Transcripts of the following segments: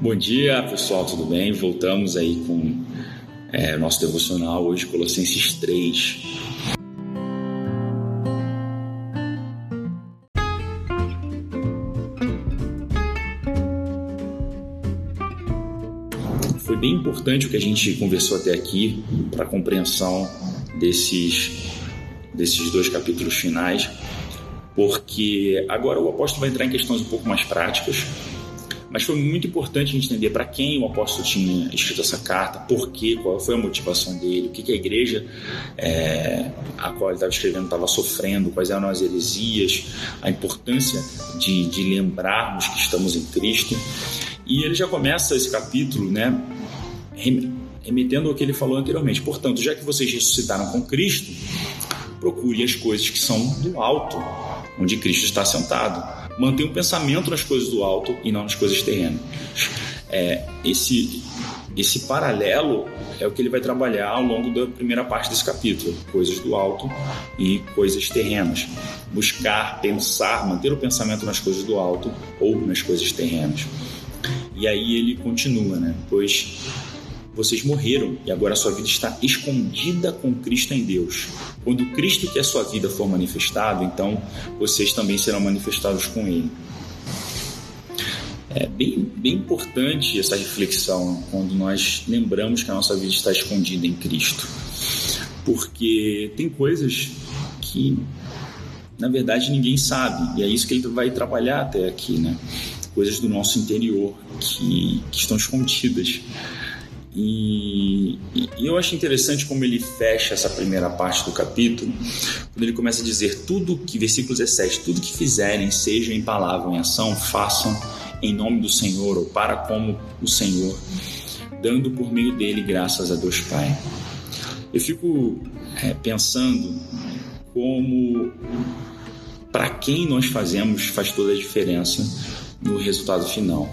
Bom dia, pessoal, tudo bem? Voltamos aí com é, nosso devocional hoje, Colossenses 3. Foi bem importante o que a gente conversou até aqui para a compreensão desses, desses dois capítulos finais, porque agora o apóstolo vai entrar em questões um pouco mais práticas mas foi muito importante a gente entender para quem o apóstolo tinha escrito essa carta, por quê, qual foi a motivação dele, o que, que a igreja é, a qual ele estava escrevendo estava sofrendo, quais eram as heresias, a importância de, de lembrarmos que estamos em Cristo. E ele já começa esse capítulo, né, remetendo ao que ele falou anteriormente. Portanto, já que vocês ressuscitaram com Cristo, procure as coisas que são do alto, onde Cristo está sentado mantenha o pensamento nas coisas do alto e não nas coisas terrenas. É, esse, esse paralelo é o que ele vai trabalhar ao longo da primeira parte desse capítulo: coisas do alto e coisas terrenas. Buscar, pensar, manter o pensamento nas coisas do alto ou nas coisas terrenas. E aí ele continua, né? Pois vocês morreram e agora a sua vida está escondida com Cristo em Deus. Quando Cristo, que é a sua vida, for manifestado, então vocês também serão manifestados com Ele. É bem, bem importante essa reflexão quando nós lembramos que a nossa vida está escondida em Cristo. Porque tem coisas que, na verdade, ninguém sabe, e é isso que ele vai trabalhar até aqui, né? Coisas do nosso interior que, que estão escondidas. E, e, eu acho interessante como ele fecha essa primeira parte do capítulo, quando ele começa a dizer tudo que, versículo 17, tudo que fizerem, seja em palavra ou em ação, façam em nome do Senhor ou para como o Senhor, dando por meio dele graças a Deus Pai. Eu fico é, pensando como para quem nós fazemos faz toda a diferença no resultado final.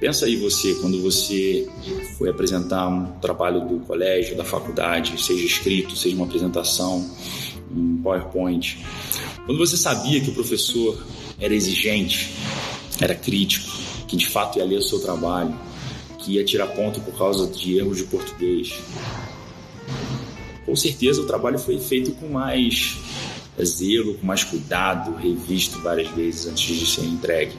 Pensa aí você, quando você foi apresentar um trabalho do colégio, da faculdade, seja escrito, seja uma apresentação, um PowerPoint. Quando você sabia que o professor era exigente, era crítico, que de fato ia ler o seu trabalho, que ia tirar ponto por causa de erros de português. Com certeza o trabalho foi feito com mais zelo, com mais cuidado, revisto várias vezes antes de ser entregue.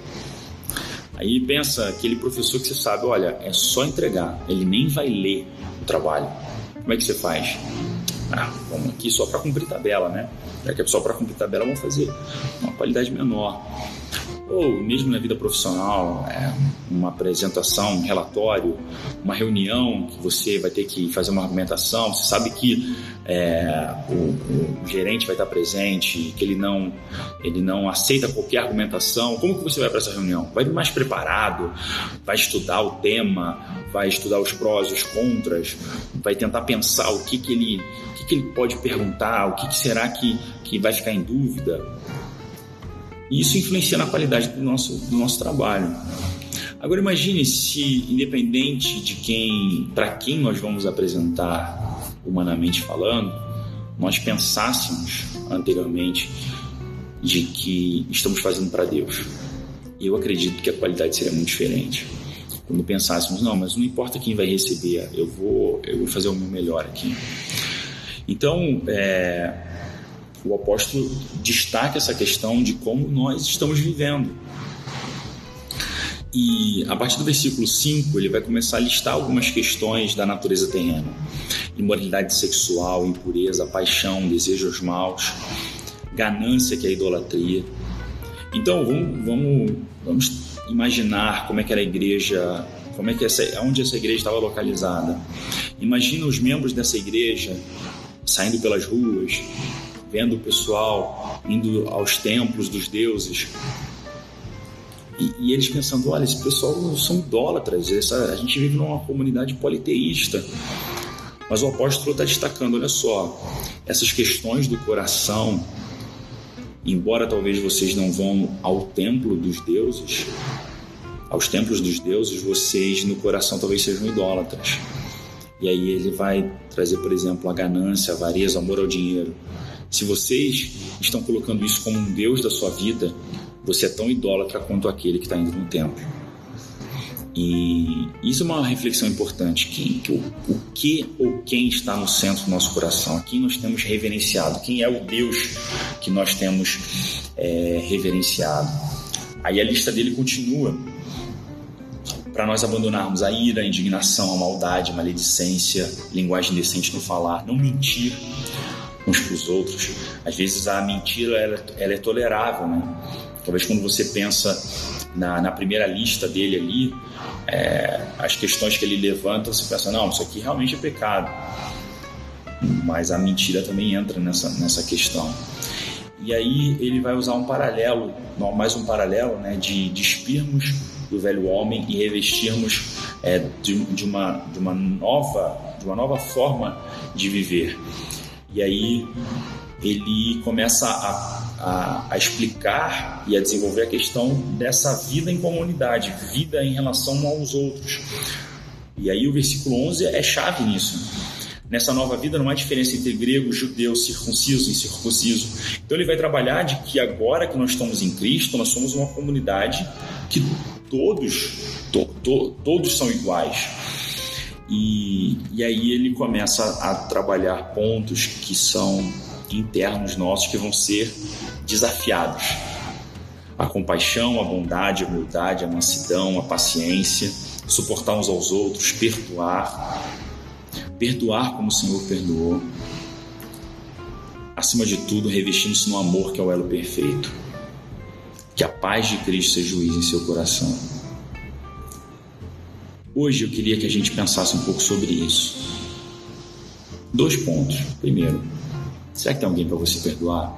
Aí pensa aquele professor que você sabe, olha, é só entregar, ele nem vai ler o trabalho. Como é que você faz? Ah, vamos aqui só para cumprir tabela, né? Já que é só para cumprir tabela, vamos fazer uma qualidade menor ou mesmo na vida profissional, é, uma apresentação, um relatório, uma reunião que você vai ter que fazer uma argumentação, você sabe que é, o, o, gerente vai estar presente, que ele não, ele não aceita qualquer argumentação, como que você vai para essa reunião? Vai mais preparado, vai estudar o tema, vai estudar os prós e os contras, vai tentar pensar o que, que, ele, o que, que ele pode perguntar, o que, que será que, que vai ficar em dúvida. E isso influencia na qualidade do nosso, do nosso trabalho. Agora imagine se, independente de quem, para quem nós vamos apresentar, humanamente falando, nós pensássemos anteriormente de que estamos fazendo para Deus. Eu acredito que a qualidade seria muito diferente. Quando pensássemos, não, mas não importa quem vai receber, eu vou, eu vou fazer o meu melhor aqui. Então, é, o apóstolo destaca essa questão de como nós estamos vivendo. E a partir do versículo 5, ele vai começar a listar algumas questões da natureza terrena: imoralidade sexual, impureza, paixão, desejos maus, ganância, que é a idolatria. Então, vamos, vamos, vamos imaginar como é que era a igreja, como é que essa, onde essa igreja estava localizada. Imagina os membros dessa igreja saindo pelas ruas, vendo o pessoal indo aos templos dos deuses. E, e eles pensando: olha, esse pessoal são idólatras, essa, a gente vive numa comunidade politeísta. Mas o apóstolo está destacando: olha só, essas questões do coração, embora talvez vocês não vão ao templo dos deuses, aos templos dos deuses, vocês no coração talvez sejam idólatras. E aí ele vai trazer, por exemplo, a ganância, a avareza, o amor ao dinheiro. Se vocês estão colocando isso como um Deus da sua vida, você é tão idólatra quanto aquele que está indo no templo. E isso é uma reflexão importante. Quem, o, o que ou quem está no centro do nosso coração? A quem nós temos reverenciado? Quem é o Deus que nós temos é, reverenciado? Aí a lista dele continua para nós abandonarmos a ira, a indignação, a maldade, a maledicência, linguagem decente no falar, não mentir uns para os outros. Às vezes a mentira ela, ela é tolerável, né? Talvez quando você pensa na, na primeira lista dele ali, é, as questões que ele levanta, você pensa, não, isso aqui realmente é pecado. Mas a mentira também entra nessa, nessa questão. E aí ele vai usar um paralelo, mais um paralelo, né, de despirmos do velho homem e revestirmos é, de, de, uma, de, uma nova, de uma nova forma de viver. E aí ele começa a, a, a, explicar e a desenvolver a questão dessa vida em comunidade, vida em relação aos outros. E aí o versículo 11 é chave nisso. Nessa nova vida não há diferença entre grego, judeu, circunciso e incircunciso. Então ele vai trabalhar de que agora que nós estamos em Cristo, nós somos uma comunidade que todos, to, to, todos são iguais. E, e aí ele começa a trabalhar pontos que são internos nossos que vão ser desafiados. A compaixão, a bondade, a humildade, a mansidão, a paciência, suportar uns aos outros, perdoar, perdoar como o Senhor perdoou. Acima de tudo, revestindo-se no amor que é o elo perfeito. Que a paz de Cristo seja juiz em seu coração. Hoje eu queria que a gente pensasse um pouco sobre isso. Dois pontos. Primeiro, será que tem alguém para você perdoar?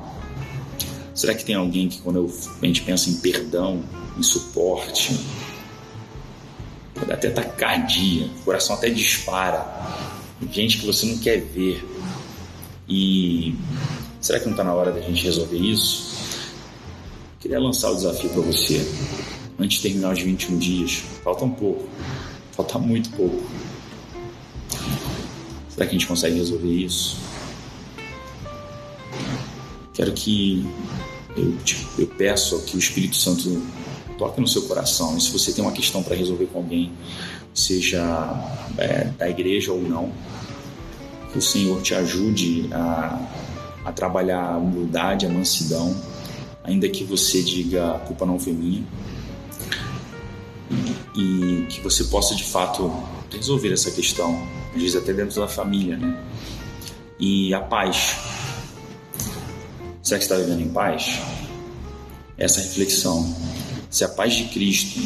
Será que tem alguém que, quando eu, a gente pensa em perdão, em suporte, pode até tacardia, o coração até dispara, gente que você não quer ver. E será que não está na hora da gente resolver isso? Queria lançar o desafio para você. Antes de terminar os 21 dias, falta um pouco. Falta muito pouco. Será que a gente consegue resolver isso? Quero que eu, eu peço que o Espírito Santo toque no seu coração. E se você tem uma questão para resolver com alguém, seja é, da igreja ou não, que o Senhor te ajude a, a trabalhar a humildade, a mansidão, ainda que você diga a culpa não foi minha e que você possa de fato resolver essa questão, às vezes até dentro da família, né? E a paz. Será que está vivendo em paz? Essa reflexão. Se a paz de Cristo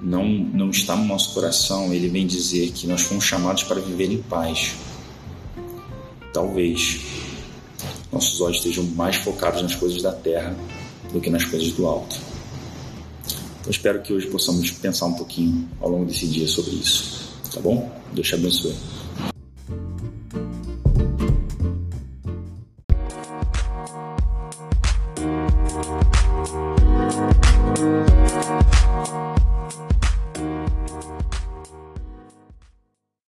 não, não está no nosso coração, ele vem dizer que nós fomos chamados para viver em paz. Talvez nossos olhos estejam mais focados nas coisas da terra do que nas coisas do alto. Então espero que hoje possamos pensar um pouquinho ao longo desse dia sobre isso. Tá bom? Deus te abençoe.